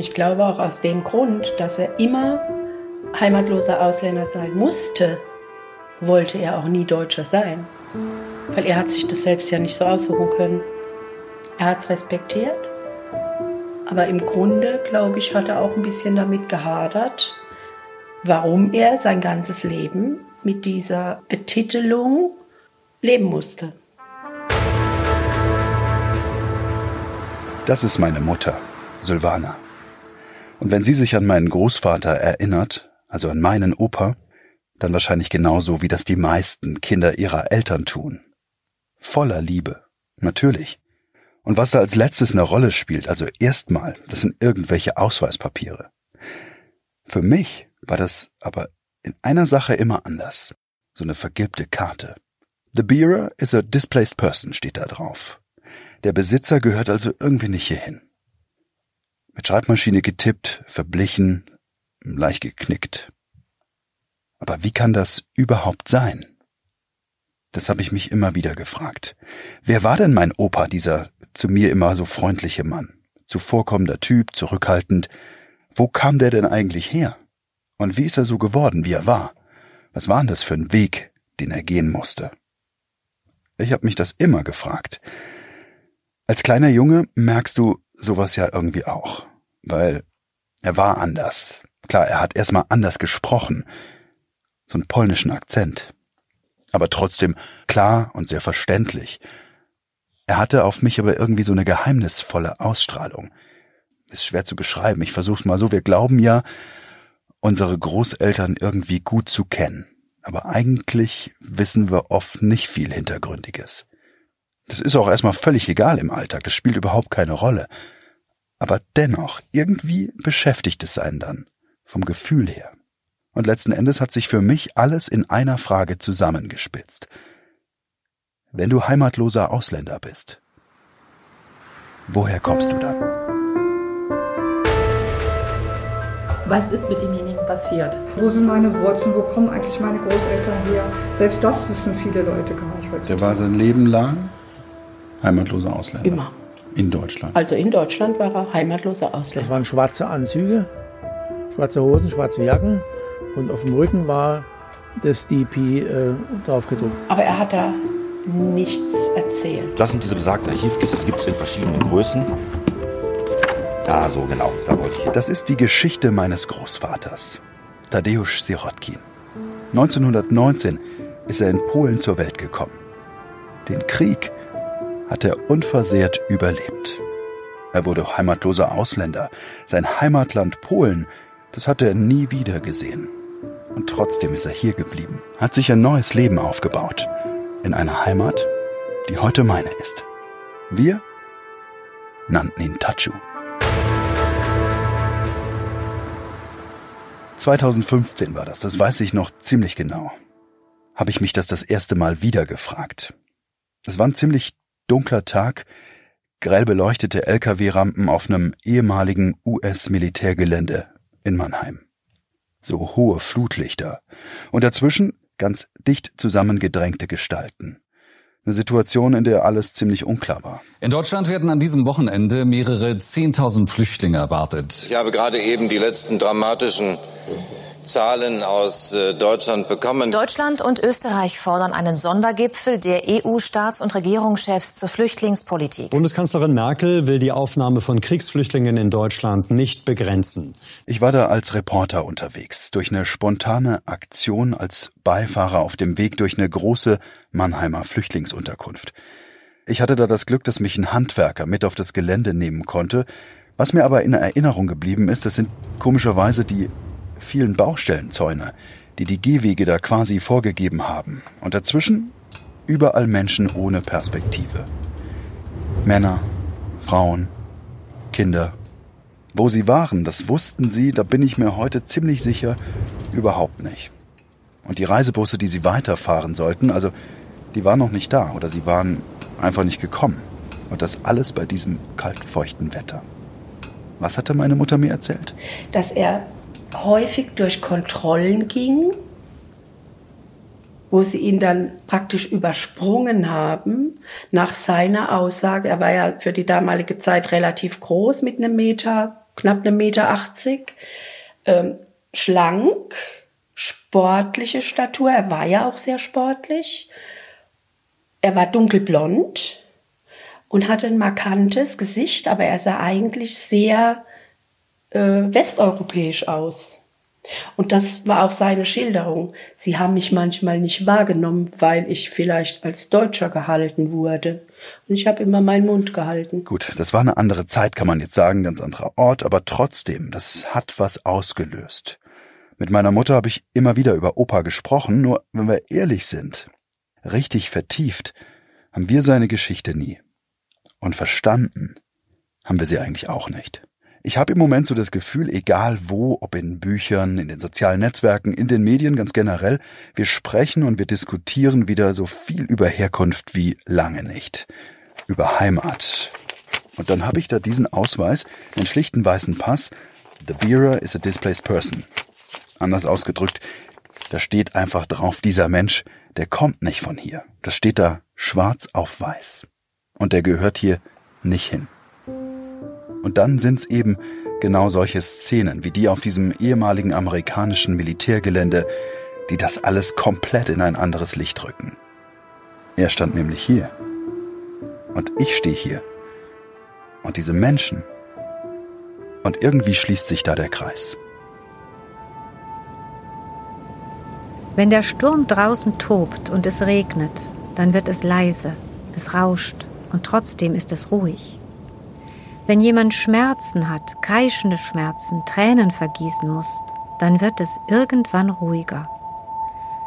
Ich glaube auch aus dem Grund, dass er immer heimatloser Ausländer sein musste, wollte er auch nie Deutscher sein. Weil er hat sich das selbst ja nicht so aussuchen können. Er hat es respektiert, aber im Grunde, glaube ich, hat er auch ein bisschen damit gehadert, warum er sein ganzes Leben mit dieser Betitelung leben musste. Das ist meine Mutter, Sylvana. Und wenn sie sich an meinen Großvater erinnert, also an meinen Opa, dann wahrscheinlich genauso, wie das die meisten Kinder ihrer Eltern tun. Voller Liebe, natürlich. Und was da als letztes eine Rolle spielt, also erstmal, das sind irgendwelche Ausweispapiere. Für mich war das aber in einer Sache immer anders. So eine vergilbte Karte. The bearer is a displaced person steht da drauf. Der Besitzer gehört also irgendwie nicht hierhin. Mit Schreibmaschine getippt, verblichen, leicht geknickt. Aber wie kann das überhaupt sein? Das habe ich mich immer wieder gefragt. Wer war denn mein Opa, dieser zu mir immer so freundliche Mann? Zuvorkommender Typ, zurückhaltend. Wo kam der denn eigentlich her? Und wie ist er so geworden, wie er war? Was war denn das für ein Weg, den er gehen musste? Ich habe mich das immer gefragt. Als kleiner Junge merkst du sowas ja irgendwie auch, weil er war anders. Klar, er hat erstmal anders gesprochen, so einen polnischen Akzent, aber trotzdem klar und sehr verständlich. Er hatte auf mich aber irgendwie so eine geheimnisvolle Ausstrahlung. Ist schwer zu beschreiben, ich versuch's mal so, wir glauben ja, unsere Großeltern irgendwie gut zu kennen, aber eigentlich wissen wir oft nicht viel Hintergründiges. Das ist auch erstmal völlig egal im Alltag, das spielt überhaupt keine Rolle. Aber dennoch, irgendwie beschäftigt es einen dann, vom Gefühl her. Und letzten Endes hat sich für mich alles in einer Frage zusammengespitzt. Wenn du heimatloser Ausländer bist, woher kommst du dann? Was ist mit demjenigen passiert? Wo sind meine Wurzeln? Wo kommen eigentlich meine Großeltern her? Selbst das wissen viele Leute gar nicht heutzutage. Der war sein Leben lang heimatloser Ausländer. Immer. In Deutschland. Also in Deutschland war er heimatloser Ausländer. Das waren schwarze Anzüge, schwarze Hosen, schwarze Jacken und auf dem Rücken war das DP äh, drauf gedruckt. Aber er hat da nichts erzählt. Das sind diese besagten Archivkisten, die gibt es in verschiedenen Größen. Ah, so genau, da wollte ich. Das ist die Geschichte meines Großvaters, Tadeusz Sirotkin. 1919 ist er in Polen zur Welt gekommen. Den Krieg hat er unversehrt überlebt. Er wurde heimatloser Ausländer. Sein Heimatland Polen, das hatte er nie wieder gesehen. Und trotzdem ist er hier geblieben, hat sich ein neues Leben aufgebaut. In einer Heimat, die heute meine ist. Wir nannten ihn Tachu. 2015 war das, das weiß ich noch ziemlich genau. Habe ich mich das das erste Mal wieder gefragt. Es war ein ziemlich dunkler Tag, grell beleuchtete Lkw-Rampen auf einem ehemaligen US-Militärgelände in Mannheim. So hohe Flutlichter. Und dazwischen ganz dicht zusammengedrängte Gestalten. Eine Situation, in der alles ziemlich unklar war. In Deutschland werden an diesem Wochenende mehrere Zehntausend Flüchtlinge erwartet. Ich habe gerade eben die letzten dramatischen Zahlen aus äh, Deutschland bekommen. Deutschland und Österreich fordern einen Sondergipfel der EU-Staats- und Regierungschefs zur Flüchtlingspolitik. Bundeskanzlerin Merkel will die Aufnahme von Kriegsflüchtlingen in Deutschland nicht begrenzen. Ich war da als Reporter unterwegs, durch eine spontane Aktion als Beifahrer auf dem Weg durch eine große Mannheimer Flüchtlingsunterkunft. Ich hatte da das Glück, dass mich ein Handwerker mit auf das Gelände nehmen konnte. Was mir aber in Erinnerung geblieben ist, das sind komischerweise die vielen Baustellenzäune, die die Gehwege da quasi vorgegeben haben. Und dazwischen überall Menschen ohne Perspektive. Männer, Frauen, Kinder. Wo sie waren, das wussten sie, da bin ich mir heute ziemlich sicher, überhaupt nicht. Und die Reisebusse, die sie weiterfahren sollten, also die waren noch nicht da oder sie waren einfach nicht gekommen. Und das alles bei diesem kaltfeuchten Wetter. Was hatte meine Mutter mir erzählt? Dass er häufig durch Kontrollen ging, wo sie ihn dann praktisch übersprungen haben, nach seiner Aussage. Er war ja für die damalige Zeit relativ groß mit einem Meter knapp eine Meter, 80, ähm, schlank, sportliche Statur. Er war ja auch sehr sportlich. Er war dunkelblond und hatte ein markantes Gesicht, aber er sah eigentlich sehr äh, westeuropäisch aus. Und das war auch seine Schilderung. Sie haben mich manchmal nicht wahrgenommen, weil ich vielleicht als Deutscher gehalten wurde. Und ich habe immer meinen Mund gehalten. Gut, das war eine andere Zeit, kann man jetzt sagen, ganz anderer Ort, aber trotzdem, das hat was ausgelöst. Mit meiner Mutter habe ich immer wieder über Opa gesprochen, nur wenn wir ehrlich sind, richtig vertieft, haben wir seine Geschichte nie. Und verstanden haben wir sie eigentlich auch nicht. Ich habe im Moment so das Gefühl, egal wo, ob in Büchern, in den sozialen Netzwerken, in den Medien ganz generell, wir sprechen und wir diskutieren wieder so viel über Herkunft wie lange nicht. Über Heimat. Und dann habe ich da diesen Ausweis, den schlichten weißen Pass. The bearer is a displaced person. Anders ausgedrückt, da steht einfach drauf, dieser Mensch, der kommt nicht von hier. Das steht da schwarz auf weiß. Und der gehört hier nicht hin. Und dann sind's eben genau solche Szenen wie die auf diesem ehemaligen amerikanischen Militärgelände, die das alles komplett in ein anderes Licht rücken. Er stand nämlich hier. Und ich stehe hier. Und diese Menschen. Und irgendwie schließt sich da der Kreis. Wenn der Sturm draußen tobt und es regnet, dann wird es leise, es rauscht und trotzdem ist es ruhig. Wenn jemand Schmerzen hat, kreischende Schmerzen, Tränen vergießen muss, dann wird es irgendwann ruhiger.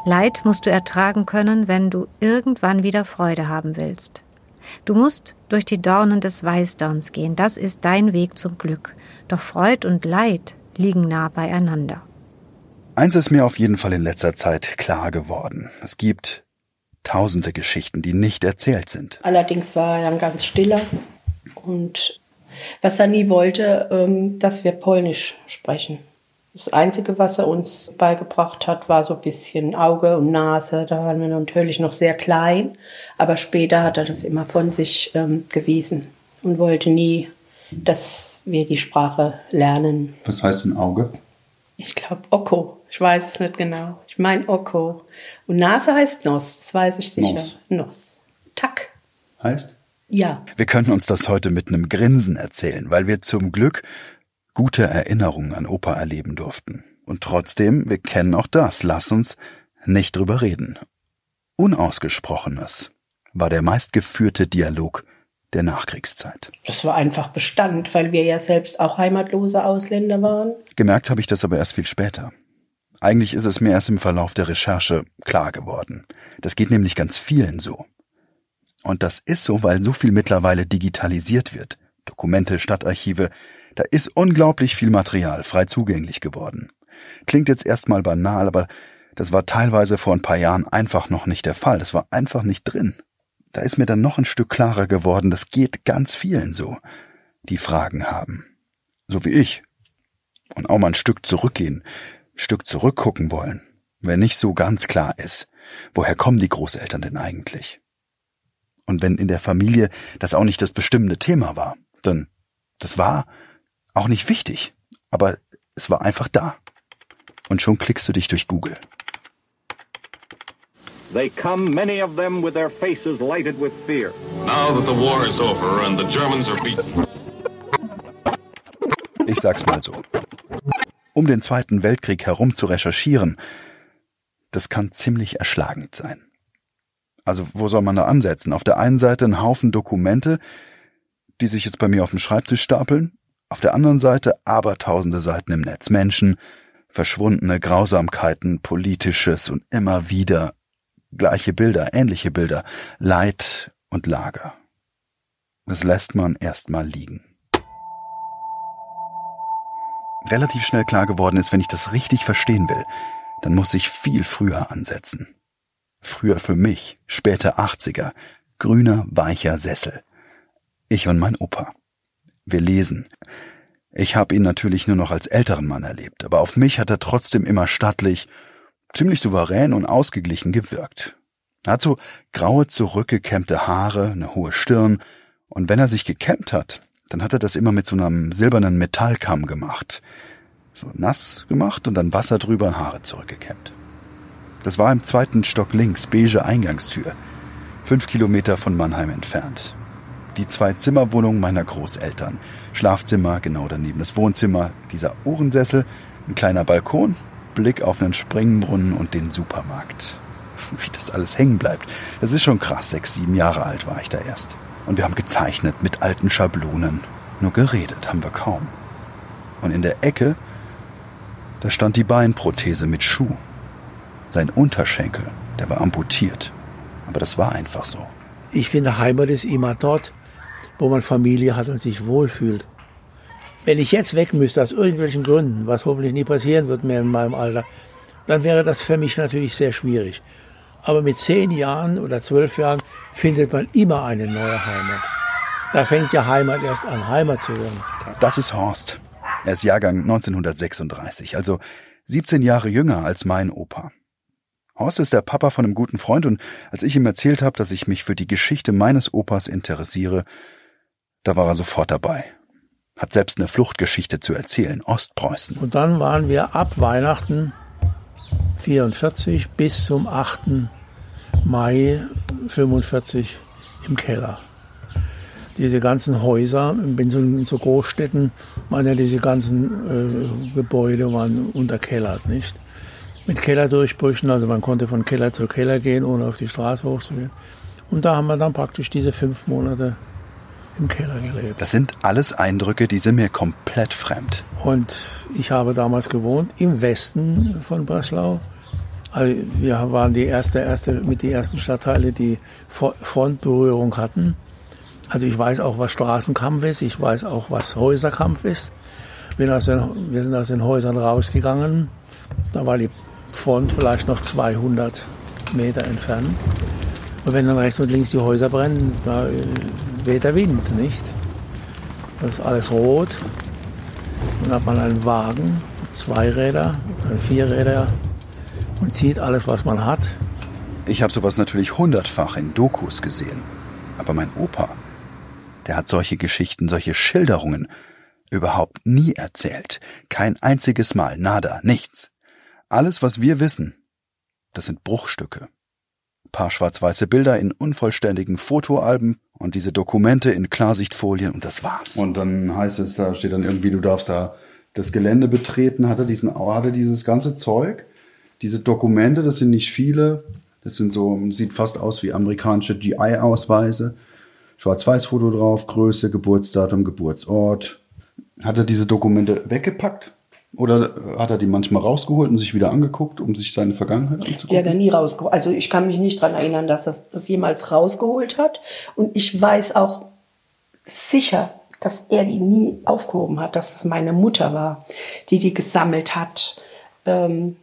Leid musst du ertragen können, wenn du irgendwann wieder Freude haben willst. Du musst durch die Dornen des Weißdorns gehen, das ist dein Weg zum Glück. Doch Freud und Leid liegen nah beieinander. Eins ist mir auf jeden Fall in letzter Zeit klar geworden. Es gibt tausende Geschichten, die nicht erzählt sind. Allerdings war er dann ganz stiller und was er nie wollte, ähm, dass wir Polnisch sprechen. Das Einzige, was er uns beigebracht hat, war so ein bisschen Auge und Nase. Da waren wir natürlich noch sehr klein, aber später hat er das immer von sich ähm, gewiesen und wollte nie, dass wir die Sprache lernen. Was heißt denn Auge? Ich glaube Oko. Ich weiß es nicht genau. Ich meine Oko. Und Nase heißt Nos, das weiß ich sicher. Nos. Nos. Tak. Heißt? Ja. Wir können uns das heute mit einem Grinsen erzählen, weil wir zum Glück gute Erinnerungen an Opa erleben durften. Und trotzdem, wir kennen auch das. Lass uns nicht drüber reden. Unausgesprochenes war der meistgeführte Dialog der Nachkriegszeit. Das war einfach Bestand, weil wir ja selbst auch heimatlose Ausländer waren. Gemerkt habe ich das aber erst viel später. Eigentlich ist es mir erst im Verlauf der Recherche klar geworden. Das geht nämlich ganz vielen so. Und das ist so, weil so viel mittlerweile digitalisiert wird. Dokumente, Stadtarchive, da ist unglaublich viel Material frei zugänglich geworden. Klingt jetzt erstmal banal, aber das war teilweise vor ein paar Jahren einfach noch nicht der Fall. Das war einfach nicht drin. Da ist mir dann noch ein Stück klarer geworden, das geht ganz vielen so, die Fragen haben. So wie ich. Und auch mal ein Stück zurückgehen, ein Stück zurückgucken wollen, wenn nicht so ganz klar ist, woher kommen die Großeltern denn eigentlich? Und wenn in der Familie das auch nicht das bestimmende Thema war, dann das war auch nicht wichtig, aber es war einfach da. Und schon klickst du dich durch Google. They come, many of them with their faces lighted with fear. Now that the war is over and the Germans are beaten. Ich sag's mal so. Um den Zweiten Weltkrieg herum zu recherchieren, das kann ziemlich erschlagend sein. Also wo soll man da ansetzen? Auf der einen Seite ein Haufen Dokumente, die sich jetzt bei mir auf dem Schreibtisch stapeln, auf der anderen Seite abertausende Seiten im Netz, Menschen, verschwundene Grausamkeiten, politisches und immer wieder gleiche Bilder, ähnliche Bilder, Leid und Lager. Das lässt man erstmal liegen. Relativ schnell klar geworden ist, wenn ich das richtig verstehen will, dann muss ich viel früher ansetzen. Früher für mich, später 80er, grüner, weicher Sessel. Ich und mein Opa. Wir lesen. Ich habe ihn natürlich nur noch als älteren Mann erlebt, aber auf mich hat er trotzdem immer stattlich, ziemlich souverän und ausgeglichen gewirkt. Er hat so graue, zurückgekämmte Haare, eine hohe Stirn, und wenn er sich gekämmt hat, dann hat er das immer mit so einem silbernen Metallkamm gemacht. So nass gemacht und dann Wasser drüber und Haare zurückgekämmt. Das war im zweiten Stock links, beige Eingangstür. Fünf Kilometer von Mannheim entfernt. Die Zwei-Zimmer-Wohnung meiner Großeltern. Schlafzimmer, genau daneben das Wohnzimmer, dieser Ohrensessel, ein kleiner Balkon, Blick auf einen Springbrunnen und den Supermarkt. Wie das alles hängen bleibt. Das ist schon krass. Sechs, sieben Jahre alt war ich da erst. Und wir haben gezeichnet mit alten Schablonen. Nur geredet haben wir kaum. Und in der Ecke, da stand die Beinprothese mit Schuh. Sein Unterschenkel, der war amputiert. Aber das war einfach so. Ich finde, Heimat ist immer dort, wo man Familie hat und sich wohlfühlt. Wenn ich jetzt weg müsste, aus irgendwelchen Gründen, was hoffentlich nie passieren wird mehr in meinem Alter, dann wäre das für mich natürlich sehr schwierig. Aber mit zehn Jahren oder zwölf Jahren findet man immer eine neue Heimat. Da fängt ja Heimat erst an, Heimat zu werden. Das ist Horst. Er ist Jahrgang 1936, also 17 Jahre jünger als mein Opa. Horst ist der Papa von einem guten Freund und als ich ihm erzählt habe, dass ich mich für die Geschichte meines Opas interessiere, da war er sofort dabei. Hat selbst eine Fluchtgeschichte zu erzählen, Ostpreußen. Und dann waren wir ab Weihnachten 44 bis zum 8. Mai 45 im Keller. Diese ganzen Häuser in so, in so Großstädten waren ja diese ganzen äh, Gebäude waren unterkellert, nicht? Mit Kellerdurchbrüchen, also man konnte von Keller zu Keller gehen, ohne auf die Straße hochzugehen. Und da haben wir dann praktisch diese fünf Monate im Keller gelebt. Das sind alles Eindrücke, die sind mir komplett fremd. Und ich habe damals gewohnt im Westen von Breslau. Also wir waren die erste, erste, mit die ersten Stadtteile, die Frontberührung hatten. Also ich weiß auch, was Straßenkampf ist. Ich weiß auch, was Häuserkampf ist. Bin aus den, wir sind aus den Häusern rausgegangen. Da war die Front vielleicht noch 200 Meter entfernt. Und wenn dann rechts und links die Häuser brennen, da äh, weht der Wind, nicht? Das ist alles rot. Dann hat man einen Wagen, zwei Räder, vier Räder und zieht alles, was man hat. Ich habe sowas natürlich hundertfach in Dokus gesehen. Aber mein Opa, der hat solche Geschichten, solche Schilderungen überhaupt nie erzählt. Kein einziges Mal, nada, nichts. Alles, was wir wissen, das sind Bruchstücke. Paar schwarz-weiße Bilder in unvollständigen Fotoalben und diese Dokumente in Klarsichtfolien und das war's. Und dann heißt es, da steht dann irgendwie, du darfst da das Gelände betreten, hat er diesen, hat er dieses ganze Zeug, diese Dokumente, das sind nicht viele, das sind so, sieht fast aus wie amerikanische GI-Ausweise. Schwarz-Weiß-Foto drauf, Größe, Geburtsdatum, Geburtsort. Hat er diese Dokumente weggepackt? Oder hat er die manchmal rausgeholt und sich wieder angeguckt, um sich seine Vergangenheit anzugucken? Die hat er nie rausgeholt. Also ich kann mich nicht daran erinnern, dass er das jemals rausgeholt hat. Und ich weiß auch sicher, dass er die nie aufgehoben hat, dass es meine Mutter war, die die gesammelt hat. Ähm,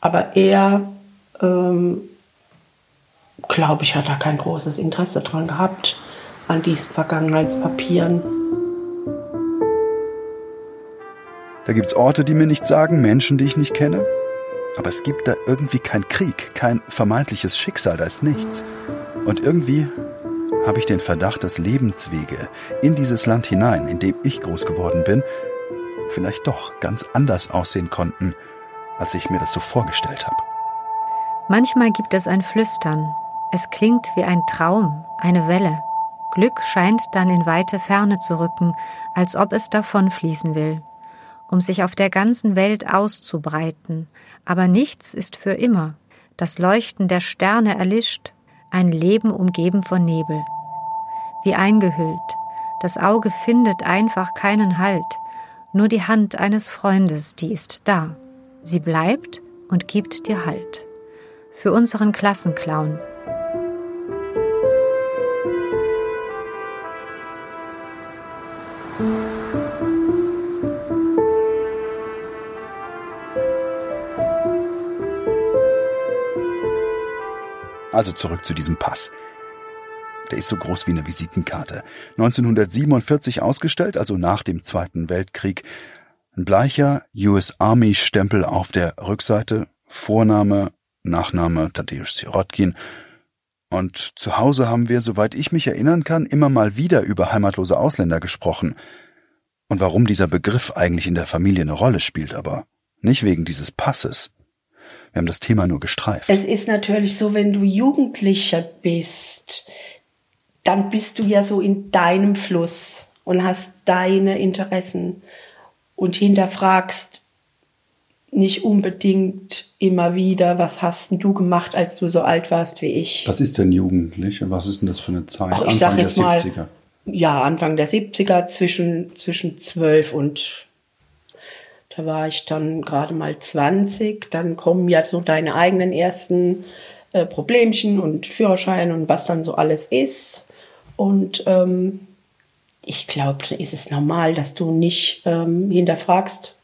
aber er, ähm, glaube ich, hat da kein großes Interesse dran gehabt, an diesen Vergangenheitspapieren. Da gibt's Orte, die mir nichts sagen, Menschen, die ich nicht kenne. Aber es gibt da irgendwie kein Krieg, kein vermeintliches Schicksal, da ist nichts. Und irgendwie habe ich den Verdacht, dass Lebenswege in dieses Land hinein, in dem ich groß geworden bin, vielleicht doch ganz anders aussehen konnten, als ich mir das so vorgestellt habe. Manchmal gibt es ein Flüstern. Es klingt wie ein Traum, eine Welle. Glück scheint dann in weite Ferne zu rücken, als ob es davonfließen will um sich auf der ganzen Welt auszubreiten, aber nichts ist für immer. Das Leuchten der Sterne erlischt, ein Leben umgeben von Nebel. Wie eingehüllt, das Auge findet einfach keinen Halt, nur die Hand eines Freundes, die ist da. Sie bleibt und gibt dir Halt. Für unseren Klassenclown, Also zurück zu diesem Pass. Der ist so groß wie eine Visitenkarte. 1947 ausgestellt, also nach dem Zweiten Weltkrieg. Ein bleicher US Army Stempel auf der Rückseite, Vorname, Nachname Tadeusz Sirotkin Und zu Hause haben wir, soweit ich mich erinnern kann, immer mal wieder über heimatlose Ausländer gesprochen. Und warum dieser Begriff eigentlich in der Familie eine Rolle spielt, aber nicht wegen dieses Passes. Wir haben das Thema nur gestreift. Es ist natürlich so, wenn du Jugendlicher bist, dann bist du ja so in deinem Fluss und hast deine Interessen und hinterfragst nicht unbedingt immer wieder, was hast denn du gemacht, als du so alt warst wie ich. Was ist denn Jugendliche? Was ist denn das für eine Zeit? Ach, Anfang der 70er? Mal, ja, Anfang der 70er, zwischen, zwischen 12 und da war ich dann gerade mal 20. Dann kommen ja so deine eigenen ersten äh, Problemchen und Führerschein und was dann so alles ist. Und ähm, ich glaube, da ist es normal, dass du nicht ähm, hinterfragst,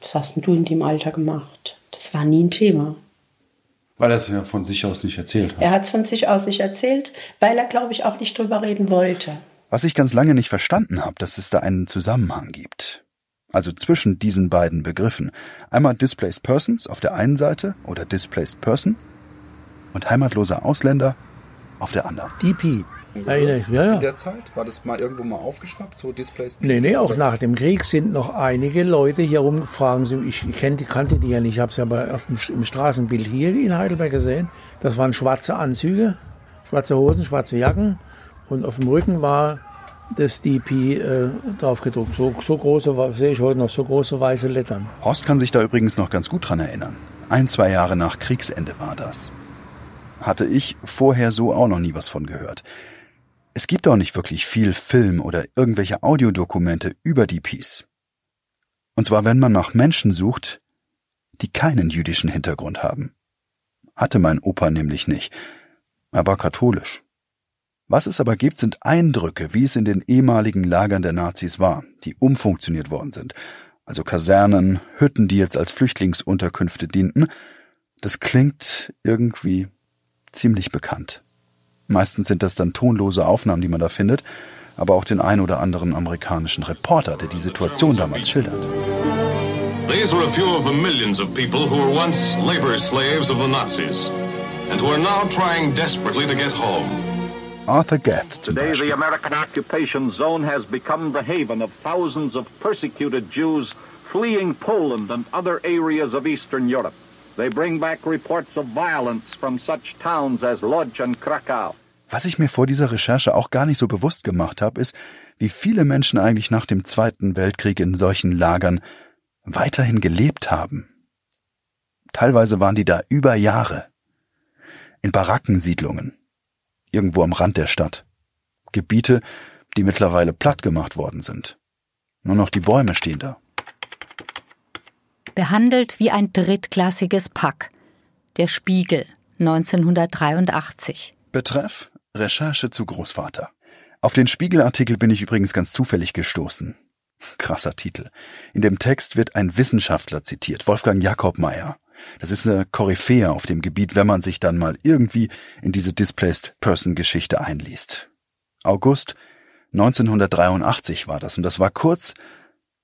was hast denn du in dem Alter gemacht? Das war nie ein Thema. Weil er es ja von sich aus nicht erzählt hat. Er hat es von sich aus nicht erzählt, weil er, glaube ich, auch nicht drüber reden wollte. Was ich ganz lange nicht verstanden habe, dass es da einen Zusammenhang gibt. Also zwischen diesen beiden Begriffen. Einmal Displaced Persons auf der einen Seite oder Displaced Person und heimatloser Ausländer auf der anderen. DP, Erinnere ich, ja, ja. In der Zeit? War das mal irgendwo mal aufgeschnappt, so Displays? Nee, nee, auch nach dem Krieg sind noch einige Leute hier rum, fragen sie, ich kannte, kannte die ja nicht, ich habe es aber auf dem, im Straßenbild hier in Heidelberg gesehen. Das waren schwarze Anzüge, schwarze Hosen, schwarze Jacken und auf dem Rücken war das DP äh, draufgedruckt. So, so große, sehe ich heute noch, so große weiße Lettern. Horst kann sich da übrigens noch ganz gut dran erinnern. Ein, zwei Jahre nach Kriegsende war das. Hatte ich vorher so auch noch nie was von gehört. Es gibt auch nicht wirklich viel Film oder irgendwelche Audiodokumente über Peace. Und zwar, wenn man nach Menschen sucht, die keinen jüdischen Hintergrund haben. Hatte mein Opa nämlich nicht. Er war katholisch. Was es aber gibt, sind Eindrücke, wie es in den ehemaligen Lagern der Nazis war, die umfunktioniert worden sind. Also Kasernen, Hütten, die jetzt als Flüchtlingsunterkünfte dienten. Das klingt irgendwie ziemlich bekannt. Meistens sind das dann tonlose Aufnahmen, die man da findet, aber auch den ein oder anderen amerikanischen Reporter, der die Situation damals schildert. These are a few of the millions of people who were once labor slaves of the Nazis and who are now trying desperately to get home. Arthur Geth zum Today Beispiel. the American occupation zone has become the haven of thousands of persecuted Jews fleeing Poland and other areas of Eastern Europe. They bring back reports of violence from such towns as Lodz and Krakow. Was ich mir vor dieser Recherche auch gar nicht so bewusst gemacht habe, ist, wie viele Menschen eigentlich nach dem Zweiten Weltkrieg in solchen Lagern weiterhin gelebt haben. Teilweise waren die da über Jahre. In Barackensiedlungen. Irgendwo am Rand der Stadt. Gebiete, die mittlerweile platt gemacht worden sind. Nur noch die Bäume stehen da behandelt wie ein drittklassiges Pack. Der Spiegel 1983. Betreff Recherche zu Großvater. Auf den Spiegelartikel bin ich übrigens ganz zufällig gestoßen. Krasser Titel. In dem Text wird ein Wissenschaftler zitiert, Wolfgang Jakob Meyer. Das ist eine Koryphäe auf dem Gebiet, wenn man sich dann mal irgendwie in diese Displaced Person Geschichte einliest. August 1983 war das und das war kurz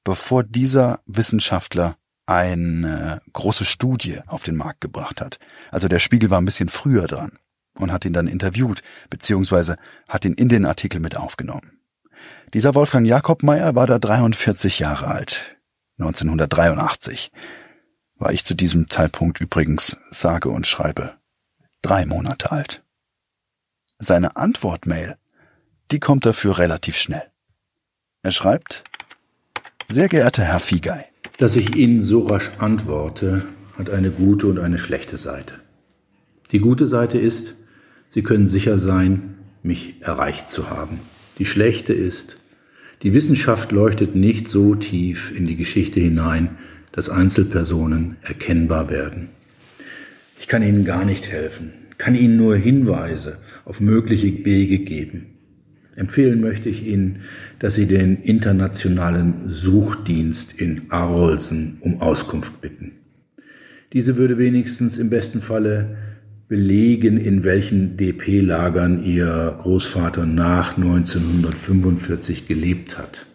bevor dieser Wissenschaftler eine große Studie auf den Markt gebracht hat. Also der Spiegel war ein bisschen früher dran und hat ihn dann interviewt, beziehungsweise hat ihn in den Artikel mit aufgenommen. Dieser Wolfgang Jakob Meyer war da 43 Jahre alt. 1983 war ich zu diesem Zeitpunkt übrigens sage und schreibe drei Monate alt. Seine Antwortmail, die kommt dafür relativ schnell. Er schreibt, sehr geehrter Herr Fiegei, dass ich Ihnen so rasch antworte, hat eine gute und eine schlechte Seite. Die gute Seite ist, Sie können sicher sein, mich erreicht zu haben. Die schlechte ist, die Wissenschaft leuchtet nicht so tief in die Geschichte hinein, dass Einzelpersonen erkennbar werden. Ich kann Ihnen gar nicht helfen, kann Ihnen nur Hinweise auf mögliche Wege geben. Empfehlen möchte ich Ihnen, dass Sie den internationalen Suchdienst in Arolsen um Auskunft bitten. Diese würde wenigstens im besten Falle belegen, in welchen DP-Lagern Ihr Großvater nach 1945 gelebt hat.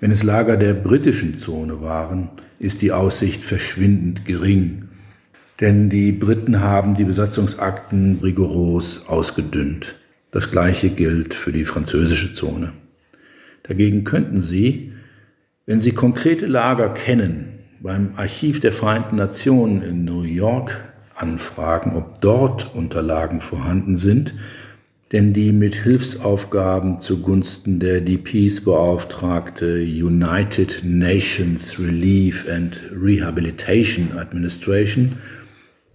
Wenn es Lager der britischen Zone waren, ist die Aussicht verschwindend gering. Denn die Briten haben die Besatzungsakten rigoros ausgedünnt. Das gleiche gilt für die französische Zone. Dagegen könnten Sie, wenn Sie konkrete Lager kennen, beim Archiv der Vereinten Nationen in New York anfragen, ob dort Unterlagen vorhanden sind, denn die mit Hilfsaufgaben zugunsten der DPs beauftragte United Nations Relief and Rehabilitation Administration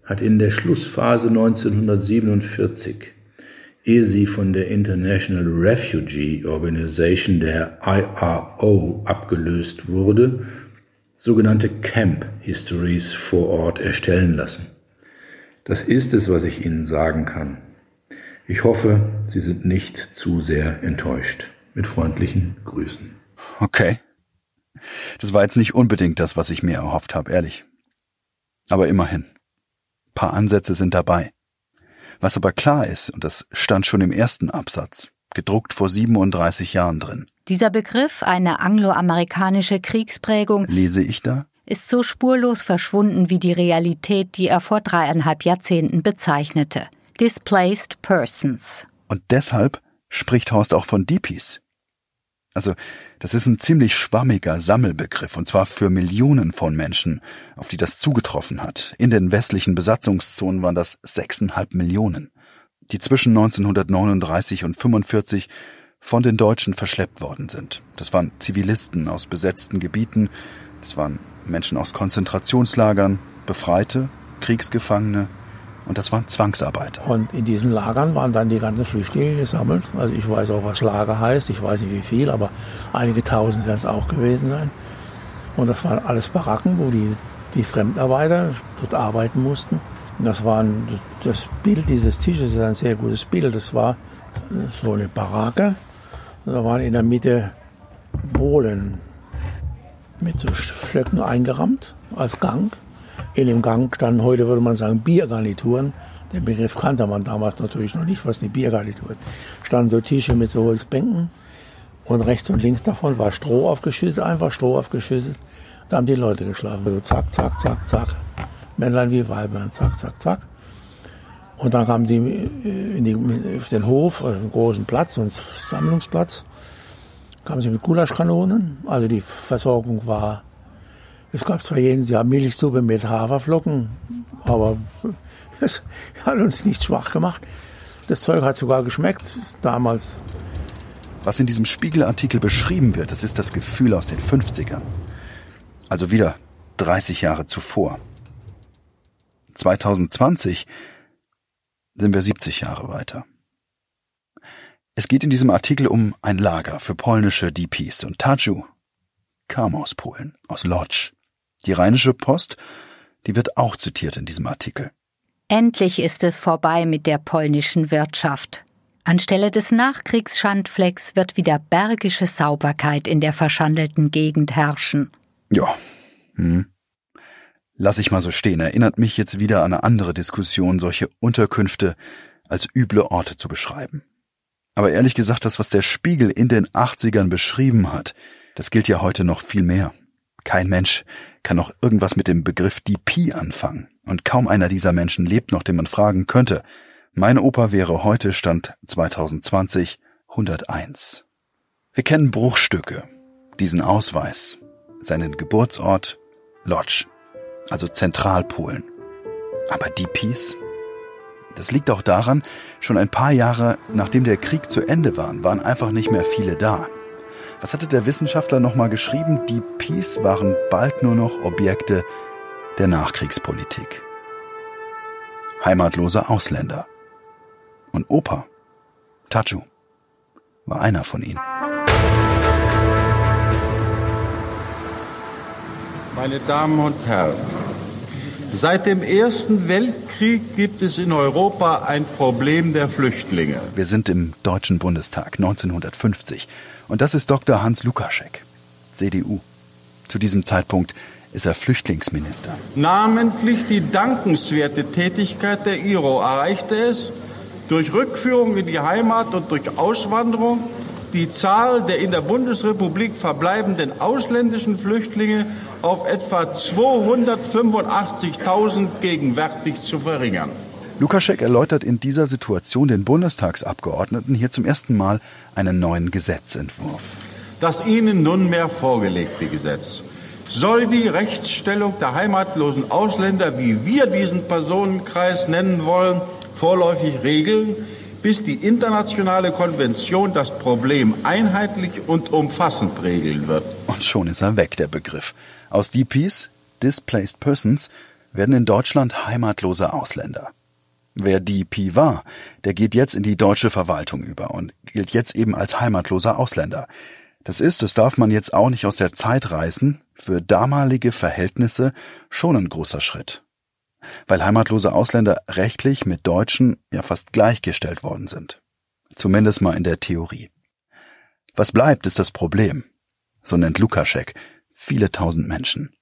hat in der Schlussphase 1947, ehe sie von der International Refugee Organization der IRO abgelöst wurde, sogenannte Camp Histories vor Ort erstellen lassen. Das ist es, was ich Ihnen sagen kann. Ich hoffe, Sie sind nicht zu sehr enttäuscht. Mit freundlichen Grüßen. Okay. Das war jetzt nicht unbedingt das, was ich mir erhofft habe, ehrlich. Aber immerhin. Ein paar Ansätze sind dabei. Was aber klar ist, und das stand schon im ersten Absatz, gedruckt vor 37 Jahren drin. Dieser Begriff, eine angloamerikanische Kriegsprägung, lese ich da, ist so spurlos verschwunden wie die Realität, die er vor dreieinhalb Jahrzehnten bezeichnete. Displaced Persons. Und deshalb spricht Horst auch von DPs. Also, das ist ein ziemlich schwammiger Sammelbegriff, und zwar für Millionen von Menschen, auf die das zugetroffen hat. In den westlichen Besatzungszonen waren das sechseinhalb Millionen, die zwischen 1939 und 45 von den Deutschen verschleppt worden sind. Das waren Zivilisten aus besetzten Gebieten, das waren Menschen aus Konzentrationslagern, Befreite, Kriegsgefangene und das waren Zwangsarbeiter. Und in diesen Lagern waren dann die ganzen Flüchtlinge gesammelt. Also ich weiß auch, was Lager heißt. Ich weiß nicht wie viel, aber einige tausend werden es auch gewesen sein. Und das waren alles Baracken, wo die, die Fremdarbeiter dort arbeiten mussten. Und das war das Bild dieses Tisches ist ein sehr gutes Bild. Das war so eine Baracke. Da waren in der Mitte Bohlen mit so Flöcken eingerammt als Gang. In dem Gang standen heute, würde man sagen, Biergarnituren. Den Begriff kannte man damals natürlich noch nicht, was eine Biergarnitur ist. Standen so Tische mit so Holzbänken und rechts und links davon war Stroh aufgeschüttet, einfach Stroh aufgeschüttet. Da haben die Leute geschlafen. So zack, zack, zack, zack. Männlein wie Weiblein, zack, zack, zack. Und dann kamen die, äh, in die auf den Hof, auf einen großen Platz, einen Sammlungsplatz, kamen sie mit Gulaschkanonen. Also die Versorgung war es gab zwar jeden Jahr Milchsuppe mit Haferflocken, aber es hat uns nicht schwach gemacht. Das Zeug hat sogar geschmeckt damals. Was in diesem Spiegelartikel beschrieben wird, das ist das Gefühl aus den 50ern. Also wieder 30 Jahre zuvor. 2020 sind wir 70 Jahre weiter. Es geht in diesem Artikel um ein Lager für polnische DPs und Taju kam aus Polen, aus Lodz. Die Rheinische Post, die wird auch zitiert in diesem Artikel. Endlich ist es vorbei mit der polnischen Wirtschaft. Anstelle des Nachkriegsschandflecks wird wieder bergische Sauberkeit in der verschandelten Gegend herrschen. Ja. Hm. Lass ich mal so stehen. Erinnert mich jetzt wieder an eine andere Diskussion, solche Unterkünfte als üble Orte zu beschreiben. Aber ehrlich gesagt, das, was der Spiegel in den 80ern beschrieben hat, das gilt ja heute noch viel mehr. Kein Mensch kann noch irgendwas mit dem Begriff DP anfangen. Und kaum einer dieser Menschen lebt noch, den man fragen könnte. Mein Opa wäre heute, Stand 2020, 101. Wir kennen Bruchstücke, diesen Ausweis, seinen Geburtsort, Lodz, also Zentralpolen. Aber DPs? Das liegt auch daran, schon ein paar Jahre nachdem der Krieg zu Ende war, waren einfach nicht mehr viele da. Was hatte der Wissenschaftler nochmal geschrieben? Die Peace waren bald nur noch Objekte der Nachkriegspolitik. Heimatlose Ausländer. Und Opa, Taju, war einer von ihnen. Meine Damen und Herren, seit dem Ersten Weltkrieg gibt es in Europa ein Problem der Flüchtlinge. Wir sind im Deutschen Bundestag 1950 und das ist Dr. Hans Lukaschek, CDU. Zu diesem Zeitpunkt ist er Flüchtlingsminister. Namentlich die dankenswerte Tätigkeit der IRO erreichte es, durch Rückführung in die Heimat und durch Auswanderung die Zahl der in der Bundesrepublik verbleibenden ausländischen Flüchtlinge auf etwa 285.000 gegenwärtig zu verringern. Lukaschek erläutert in dieser Situation den Bundestagsabgeordneten hier zum ersten Mal einen neuen Gesetzentwurf. Das Ihnen nunmehr vorgelegte Gesetz soll die Rechtsstellung der heimatlosen Ausländer, wie wir diesen Personenkreis nennen wollen, vorläufig regeln, bis die internationale Konvention das Problem einheitlich und umfassend regeln wird. Und schon ist er weg, der Begriff. Aus DPs, Displaced Persons, werden in Deutschland heimatlose Ausländer. Wer DP war, der geht jetzt in die deutsche Verwaltung über und gilt jetzt eben als heimatloser Ausländer. Das ist, das darf man jetzt auch nicht aus der Zeit reißen, für damalige Verhältnisse schon ein großer Schritt. Weil heimatlose Ausländer rechtlich mit Deutschen ja fast gleichgestellt worden sind. Zumindest mal in der Theorie. Was bleibt, ist das Problem. So nennt Lukaschek viele tausend Menschen.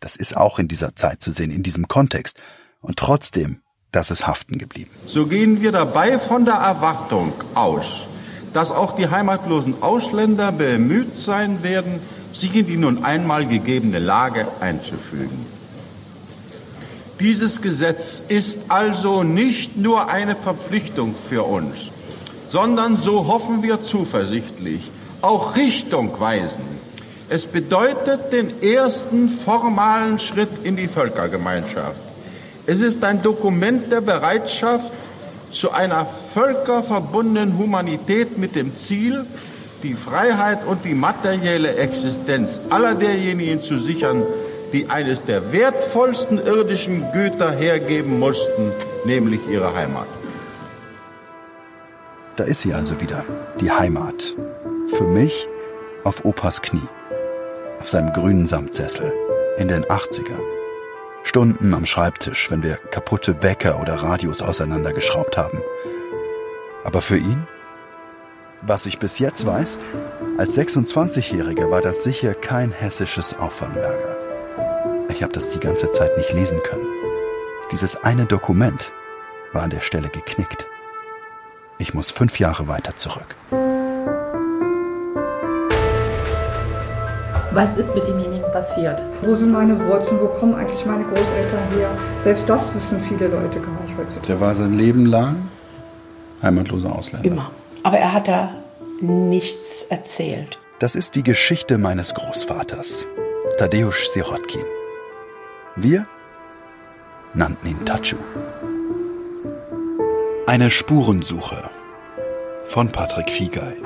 Das ist auch in dieser Zeit zu sehen, in diesem Kontext. Und trotzdem, das ist haften geblieben. So gehen wir dabei von der Erwartung aus, dass auch die heimatlosen Ausländer bemüht sein werden, sich in die nun einmal gegebene Lage einzufügen. Dieses Gesetz ist also nicht nur eine Verpflichtung für uns, sondern, so hoffen wir zuversichtlich, auch Richtung weisen. Es bedeutet den ersten formalen Schritt in die Völkergemeinschaft. Es ist ein Dokument der Bereitschaft zu einer völkerverbundenen Humanität mit dem Ziel, die Freiheit und die materielle Existenz aller derjenigen zu sichern, die eines der wertvollsten irdischen Güter hergeben mussten, nämlich ihre Heimat. Da ist sie also wieder, die Heimat. Für mich auf Opas Knie, auf seinem grünen Samtsessel in den 80ern. Stunden am Schreibtisch, wenn wir kaputte Wecker oder Radios auseinandergeschraubt haben. Aber für ihn? Was ich bis jetzt weiß, als 26-Jähriger war das sicher kein hessisches Auffanglager. Ich habe das die ganze Zeit nicht lesen können. Dieses eine Dokument war an der Stelle geknickt. Ich muss fünf Jahre weiter zurück. Was ist mit demjenigen passiert? Wo sind meine Wurzeln? Wo kommen eigentlich meine Großeltern her? Selbst das wissen viele Leute gar nicht heutzutage. Der war sein Leben lang heimatloser Ausländer. Immer. Aber er hat da nichts erzählt. Das ist die Geschichte meines Großvaters, Tadeusz Sirotkin. Wir nannten ihn Tachu. Eine Spurensuche von Patrick Fiegei.